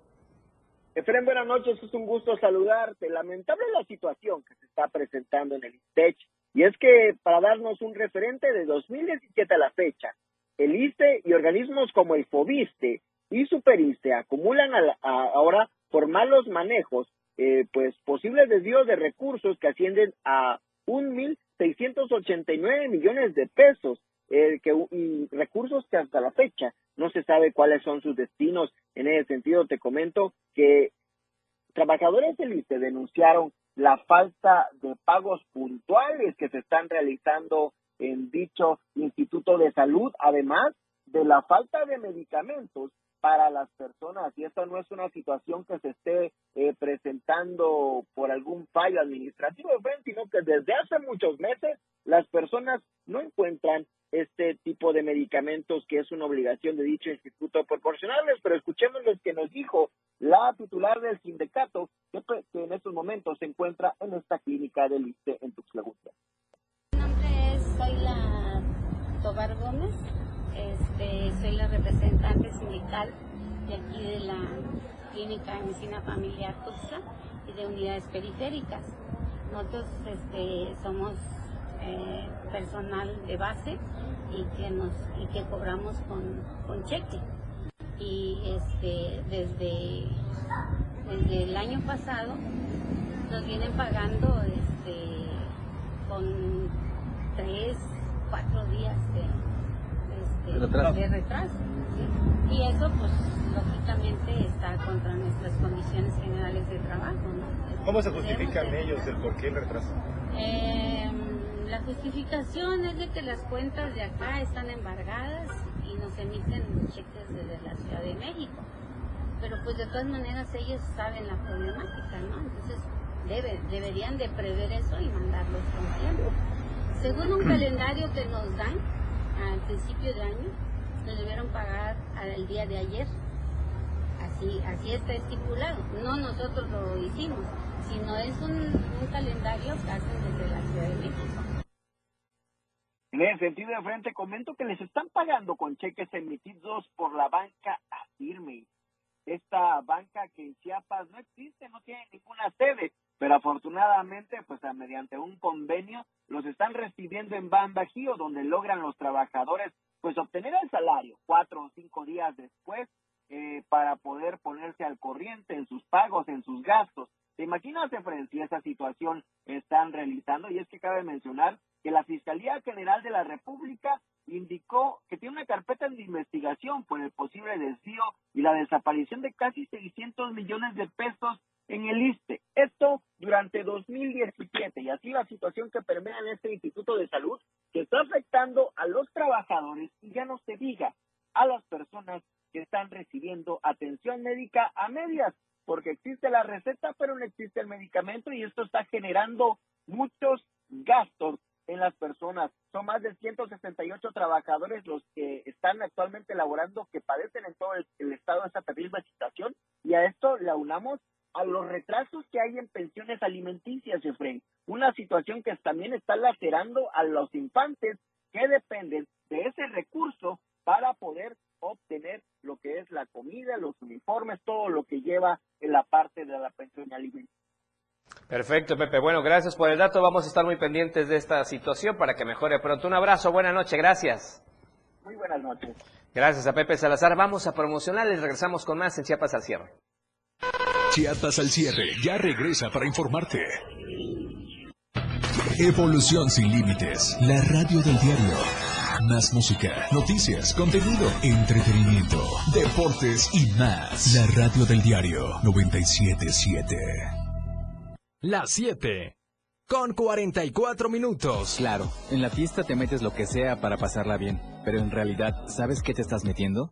Efren, buenas noches, es un gusto saludarte. Lamentable la situación que se está presentando en el ISTECH, y es que para darnos un referente de 2017 a la fecha, el ISTE y organismos como el FOBISTE y SUPERISTE acumulan ahora por malos manejos, eh, pues posibles desvíos de recursos que ascienden a 1.689 millones de pesos, eh, que, y recursos que hasta la fecha no se sabe cuáles son sus destinos. En ese sentido, te comento que trabajadores del ISTE denunciaron la falta de pagos puntuales que se están realizando en dicho Instituto de Salud, además de la falta de medicamentos para las personas. Y esto no es una situación que se esté eh, presentando por algún fallo administrativo, sino que desde hace muchos meses las personas no encuentran este tipo de medicamentos que es una obligación de dicho instituto proporcionarles. Pero escuchemos lo que nos dijo la titular del sindicato que, en estos momentos se encuentra en esta clínica del ISTE en Tuxtla soy la Tobar Gómez, este, soy la representante sindical de aquí de la Clínica de Medicina Familiar Tuxtla y de unidades periféricas. Nosotros este, somos eh, personal de base y que, nos, y que cobramos con, cheque. Y este, desde, desde el año pasado nos vienen pagando este, con tres, cuatro días de, este, retraso. Y eso, pues, lógicamente está contra nuestras condiciones generales de trabajo. ¿no? ¿Cómo se justifican ellos el por qué el retraso? Eh, la justificación es de que las cuentas de acá están embargadas y nos emiten cheques desde la Ciudad de México. Pero pues de todas maneras ellos saben la problemática, ¿no? Entonces debe, deberían de prever eso y mandarlos con tiempo. Según un calendario que nos dan al principio de año, nos debieron pagar al día de ayer. Así, así está estipulado. No nosotros lo hicimos, sino es un, calendario que hacen desde la Ciudad de México. En ese sentido de frente, comento que les están pagando con cheques emitidos por la banca Afirme. Esta banca que en Chiapas no existe, no tiene ninguna sede, pero afortunadamente, pues mediante un convenio, los están recibiendo en Ban Bajío, donde logran los trabajadores, pues obtener el salario cuatro o cinco días después eh, para poder ponerse al corriente en sus pagos, en sus gastos. ¿Te imaginas, Efren, si esa situación están realizando? Y es que cabe mencionar que la Fiscalía General de la República indicó que tiene una carpeta de investigación por el posible desvío y la desaparición de casi 600 millones de pesos en el ISTE. Esto durante 2017 y así la situación que permea en este Instituto de Salud que está afectando a los trabajadores y ya no se diga a las personas que están recibiendo atención médica a medias, porque existe la receta pero no existe el medicamento y esto está generando muchos gastos en las personas. son más de 168 trabajadores los que están actualmente laborando, que padecen en todo el, estado esta terrible situación, y a esto le aunamos a los retrasos que hay en pensiones alimenticias, Efraín. Una situación que también está lacerando a los infantes que dependen de ese recurso para poder obtener lo que es la comida, los uniformes, todo lo que lleva en la parte de la pensión alimenticia. Perfecto, Pepe. Bueno, gracias por el dato. Vamos a estar muy pendientes de esta situación para que mejore pronto. Un abrazo, buena noche, gracias. Muy buenas noches. Gracias a Pepe Salazar. Vamos a promocionarles. Regresamos con más en Chiapas al cierre. Chiapas al cierre ya regresa para informarte. Evolución sin límites. La radio del diario. Más música, noticias, contenido, entretenimiento, deportes y más. La radio del diario 977. Las 7. Con 44 minutos. Claro, en la fiesta te metes lo que sea para pasarla bien, pero en realidad, ¿sabes qué te estás metiendo?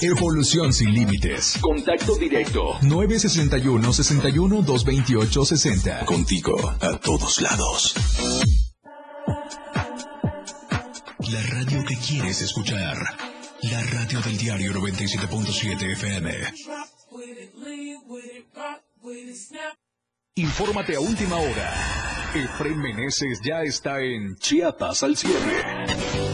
Evolución sin límites. Contacto directo. 961-61-228-60. Contigo a todos lados. La radio que quieres escuchar. La radio del diario 97.7 FM. Infórmate a última hora. Efraín Meneses ya está en Chiapas al cierre.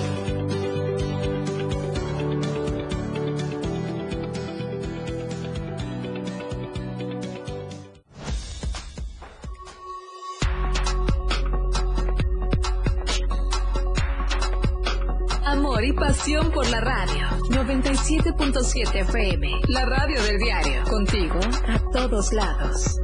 Y pasión por la radio. 97.7 FM. La radio del diario. Contigo a todos lados.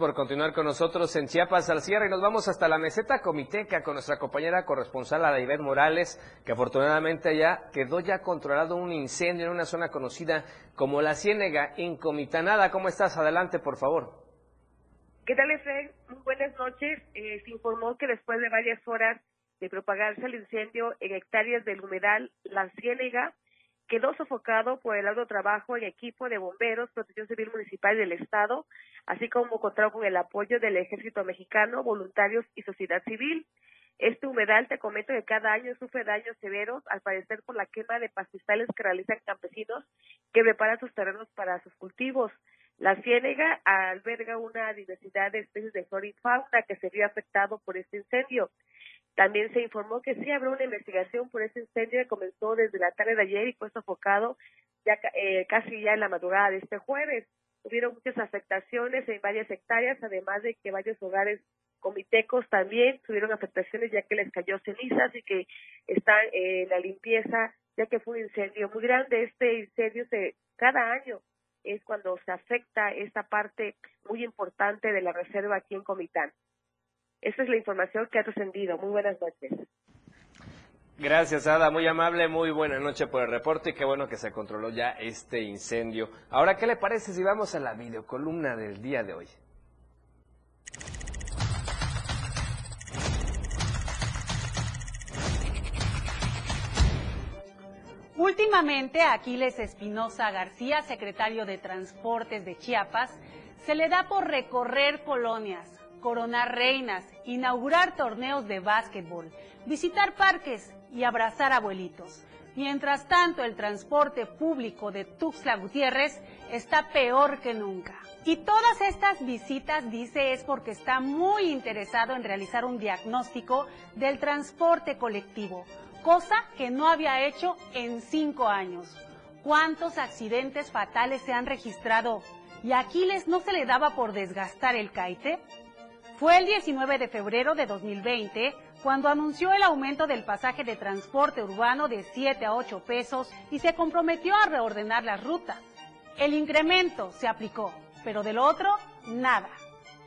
Por continuar con nosotros en Chiapas al cierre y nos vamos hasta la meseta comiteca con nuestra compañera corresponsal Adaibet Morales, que afortunadamente ya quedó ya controlado un incendio en una zona conocida como La Ciénega, Incomitanada. ¿Cómo estás? Adelante, por favor. ¿Qué tal, Efraín? Muy buenas noches. Eh, se informó que después de varias horas de propagarse el incendio en hectáreas del humedal La Ciénega, quedó sofocado por el alto trabajo en equipo de bomberos, protección civil municipal del Estado, así como contaron con el apoyo del Ejército Mexicano, voluntarios y sociedad civil. Este humedal, te comento que cada año sufre daños severos, al parecer por la quema de pastizales que realizan campesinos que preparan sus terrenos para sus cultivos. La ciénega alberga una diversidad de especies de flora y fauna que se vio afectado por este incendio. También se informó que sí habrá una investigación por este incendio que comenzó desde la tarde de ayer y fue sofocado ya eh, casi ya en la madrugada de este jueves. Hubieron muchas afectaciones en varias hectáreas, además de que varios hogares comitecos también tuvieron afectaciones ya que les cayó cenizas y que están en la limpieza, ya que fue un incendio muy grande. Este incendio se cada año es cuando se afecta esta parte muy importante de la reserva aquí en Comitán. Esta es la información que ha trascendido. Muy buenas noches. Gracias, Ada. Muy amable, muy buena noche por el reporte y qué bueno que se controló ya este incendio. Ahora, ¿qué le parece si vamos a la videocolumna del día de hoy? Últimamente, a Aquiles Espinosa García, secretario de Transportes de Chiapas, se le da por recorrer colonias, coronar reinas, inaugurar torneos de básquetbol, visitar parques y abrazar abuelitos. Mientras tanto, el transporte público de Tuxtla Gutiérrez está peor que nunca. Y todas estas visitas, dice, es porque está muy interesado en realizar un diagnóstico del transporte colectivo, cosa que no había hecho en cinco años. ¿Cuántos accidentes fatales se han registrado? ¿Y a Aquiles no se le daba por desgastar el caite? Fue el 19 de febrero de 2020 cuando anunció el aumento del pasaje de transporte urbano de 7 a 8 pesos y se comprometió a reordenar las rutas. El incremento se aplicó, pero del otro, nada.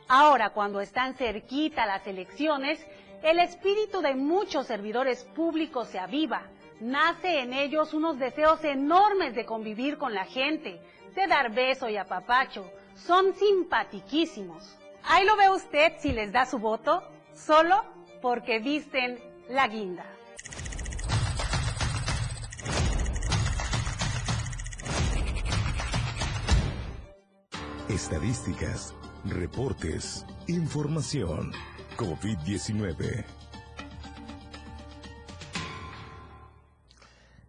Ahora, cuando están cerquita las elecciones, el espíritu de muchos servidores públicos se aviva. Nace en ellos unos deseos enormes de convivir con la gente, de dar beso y apapacho. Son simpatiquísimos. Ahí lo ve usted si les da su voto, solo porque visten la guinda. Estadísticas, reportes, información. COVID-19.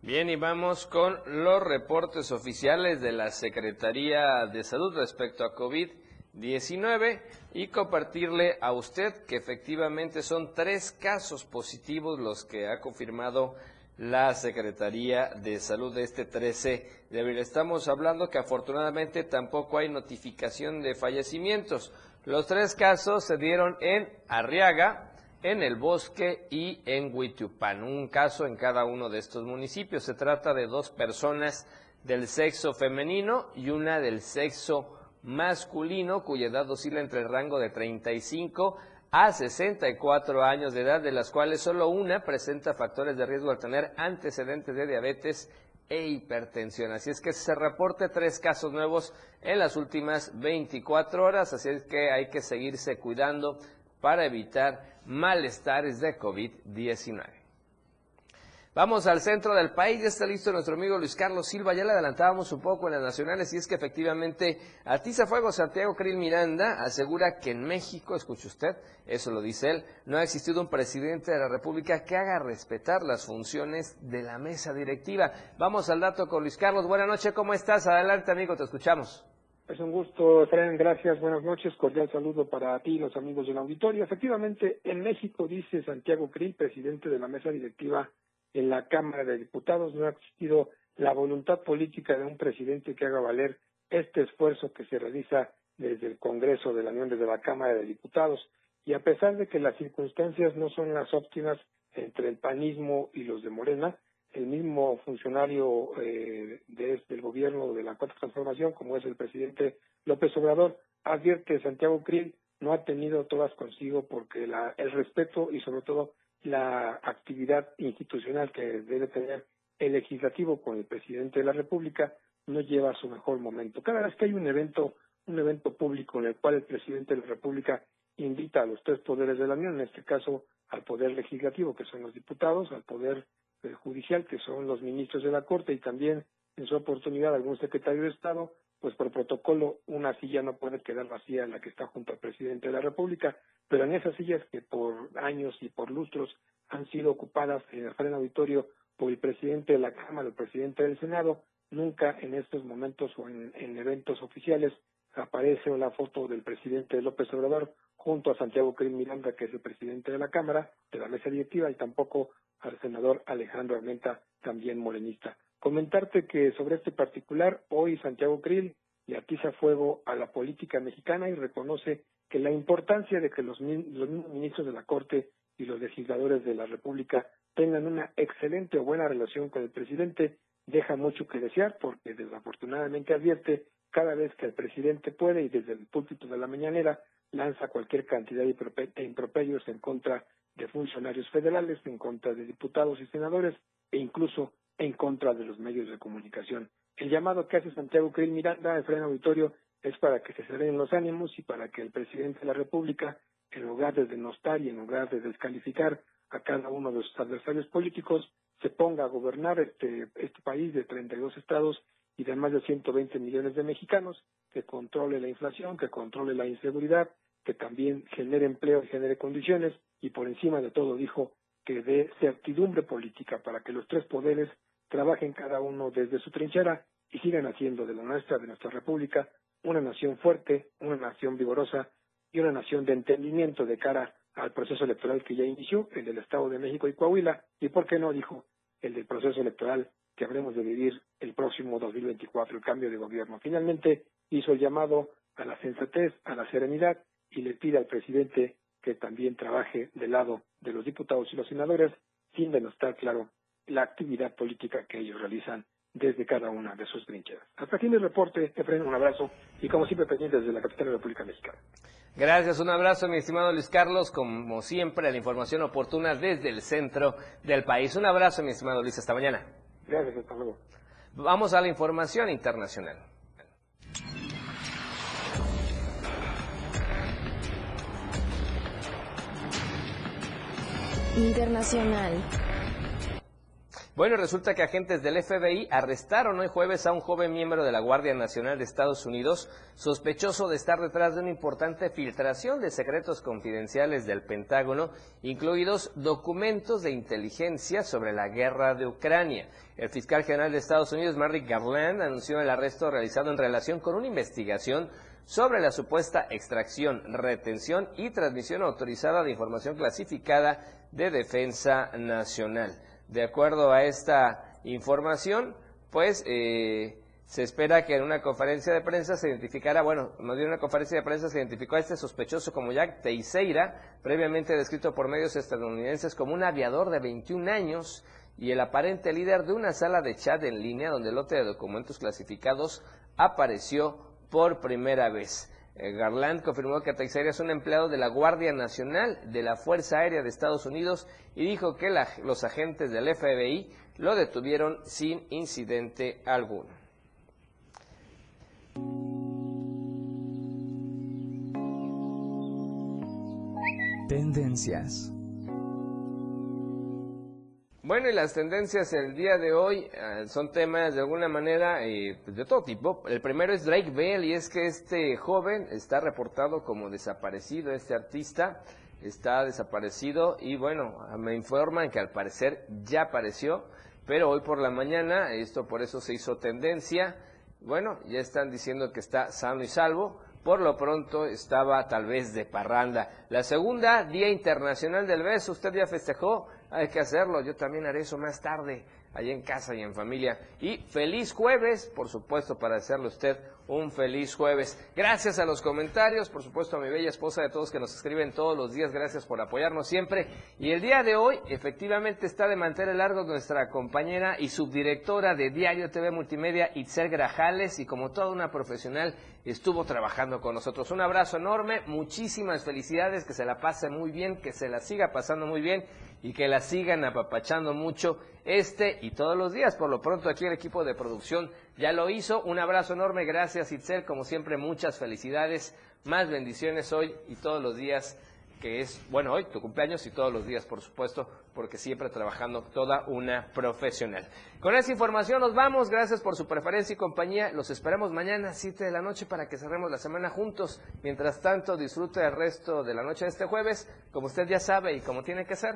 Bien, y vamos con los reportes oficiales de la Secretaría de Salud respecto a COVID-19 y compartirle a usted que efectivamente son tres casos positivos los que ha confirmado la Secretaría de Salud de este 13 de abril. Estamos hablando que afortunadamente tampoco hay notificación de fallecimientos. Los tres casos se dieron en Arriaga, en El Bosque y en Huitiupán. Un caso en cada uno de estos municipios. Se trata de dos personas del sexo femenino y una del sexo masculino, cuya edad oscila entre el rango de 35 a 64 años de edad, de las cuales solo una presenta factores de riesgo al tener antecedentes de diabetes e hipertensión. Así es que se reporte tres casos nuevos en las últimas 24 horas, así es que hay que seguirse cuidando para evitar malestares de COVID-19. Vamos al centro del país, ya está listo nuestro amigo Luis Carlos Silva, ya le adelantábamos un poco en las nacionales y es que efectivamente Atiza Fuego Santiago Krill Miranda asegura que en México, escuche usted, eso lo dice él, no ha existido un presidente de la República que haga respetar las funciones de la mesa directiva. Vamos al dato con Luis Carlos, buenas noches, ¿cómo estás? Adelante amigo, te escuchamos. Es un gusto, Efraín, gracias, buenas noches, cordial saludo para ti y los amigos del auditorio. Efectivamente, en México, dice Santiago Krill, presidente de la mesa directiva en la Cámara de Diputados no ha existido la voluntad política de un presidente que haga valer este esfuerzo que se realiza desde el Congreso de la Unión, desde la Cámara de Diputados. Y a pesar de que las circunstancias no son las óptimas entre el panismo y los de Morena, el mismo funcionario eh, del gobierno de la Cuarta Transformación, como es el presidente López Obrador, advierte Santiago Krill no ha tenido todas consigo porque la, el respeto y sobre todo la actividad institucional que debe tener el legislativo con el presidente de la República no lleva a su mejor momento. Cada vez que hay un evento, un evento público en el cual el presidente de la República invita a los tres poderes de la Unión, en este caso al poder legislativo, que son los diputados, al poder eh, judicial, que son los ministros de la Corte, y también en su oportunidad algún secretario de Estado, pues por protocolo una silla no puede quedar vacía la que está junto al presidente de la República, pero en esas sillas que por años y por lustros han sido ocupadas en el freno auditorio por el presidente de la Cámara, el presidente del Senado, nunca en estos momentos o en, eventos oficiales aparece la foto del presidente López Obrador junto a Santiago Crim Miranda, que es el presidente de la Cámara, de la mesa directiva, y tampoco al senador Alejandro Armenta, también morenista. Comentarte que sobre este particular, hoy Santiago Krill le atiza fuego a la política mexicana y reconoce que la importancia de que los, los ministros de la Corte y los legisladores de la República tengan una excelente o buena relación con el presidente deja mucho que desear porque desafortunadamente advierte cada vez que el presidente puede y desde el púlpito de la mañanera lanza cualquier cantidad de improperios en contra de funcionarios federales, en contra de diputados y senadores e incluso en contra de los medios de comunicación. El llamado que hace Santiago Krill Miranda, Efraín Auditorio, es para que se serenen los ánimos y para que el presidente de la República, en lugar de denostar y en lugar de descalificar a cada uno de sus adversarios políticos, se ponga a gobernar este, este país de 32 estados y de más de 120 millones de mexicanos, que controle la inflación, que controle la inseguridad, que también genere empleo y genere condiciones y por encima de todo dijo que dé certidumbre política para que los tres poderes trabajen cada uno desde su trinchera y sigan haciendo de la nuestra, de nuestra república, una nación fuerte, una nación vigorosa y una nación de entendimiento de cara al proceso electoral que ya inició, el del Estado de México y Coahuila, y por qué no, dijo, el del proceso electoral que habremos de vivir el próximo 2024, el cambio de gobierno. Finalmente hizo el llamado a la sensatez, a la serenidad y le pide al presidente que también trabaje del lado de los diputados y los senadores sin denostar, claro, la actividad política que ellos realizan desde cada una de sus trincheras. Hasta aquí mi reporte, Efraín, un abrazo y como siempre pendientes desde la capital de la República Mexicana. Gracias, un abrazo mi estimado Luis Carlos, como siempre la información oportuna desde el centro del país. Un abrazo mi estimado Luis, hasta mañana. Gracias, hasta luego. Vamos a la información internacional. Internacional. Bueno, resulta que agentes del FBI arrestaron hoy jueves a un joven miembro de la Guardia Nacional de Estados Unidos sospechoso de estar detrás de una importante filtración de secretos confidenciales del Pentágono, incluidos documentos de inteligencia sobre la guerra de Ucrania. El fiscal general de Estados Unidos, Merrick Garland, anunció el arresto realizado en relación con una investigación sobre la supuesta extracción, retención y transmisión autorizada de información clasificada de defensa nacional. De acuerdo a esta información, pues eh, se espera que en una conferencia de prensa se identificara, bueno, más bien una conferencia de prensa se identificó a este sospechoso como Jack Teixeira, previamente descrito por medios estadounidenses como un aviador de 21 años y el aparente líder de una sala de chat en línea donde el lote de documentos clasificados apareció por primera vez. Eh, Garland confirmó que Teixeira es un empleado de la Guardia Nacional de la Fuerza Aérea de Estados Unidos y dijo que los agentes del FBI lo detuvieron sin incidente alguno. Tendencias. Bueno, y las tendencias el día de hoy eh, son temas de alguna manera eh, pues, de todo tipo. El primero es Drake Bell y es que este joven está reportado como desaparecido, este artista está desaparecido y bueno, me informan que al parecer ya apareció, pero hoy por la mañana, esto por eso se hizo tendencia, bueno, ya están diciendo que está sano y salvo, por lo pronto estaba tal vez de parranda. La segunda, Día Internacional del Beso, usted ya festejó, hay que hacerlo, yo también haré eso más tarde, allá en casa y en familia. Y feliz jueves, por supuesto, para hacerle usted un feliz jueves. Gracias a los comentarios, por supuesto a mi bella esposa de todos que nos escriben todos los días, gracias por apoyarnos siempre. Y el día de hoy, efectivamente, está de mantener largo nuestra compañera y subdirectora de Diario TV Multimedia, Itzel Grajales, y como toda una profesional, estuvo trabajando con nosotros. Un abrazo enorme, muchísimas felicidades, que se la pase muy bien, que se la siga pasando muy bien y que la sigan apapachando mucho este y todos los días. Por lo pronto aquí el equipo de producción ya lo hizo. Un abrazo enorme, gracias Itzel, como siempre muchas felicidades, más bendiciones hoy y todos los días que es, bueno, hoy tu cumpleaños y todos los días, por supuesto, porque siempre trabajando toda una profesional. Con esa información nos vamos, gracias por su preferencia y compañía. Los esperamos mañana a 7 de la noche para que cerremos la semana juntos. Mientras tanto, disfrute el resto de la noche de este jueves, como usted ya sabe y como tiene que ser,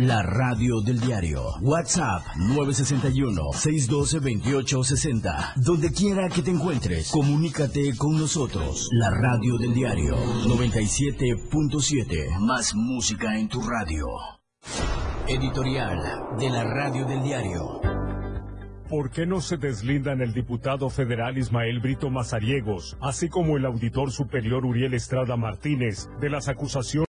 La radio del diario. WhatsApp 961-612-2860. Donde quiera que te encuentres, comunícate con nosotros. La radio del diario 97.7. Más música en tu radio. Editorial de la radio del diario. ¿Por qué no se deslindan el diputado federal Ismael Brito Mazariegos, así como el auditor superior Uriel Estrada Martínez, de las acusaciones?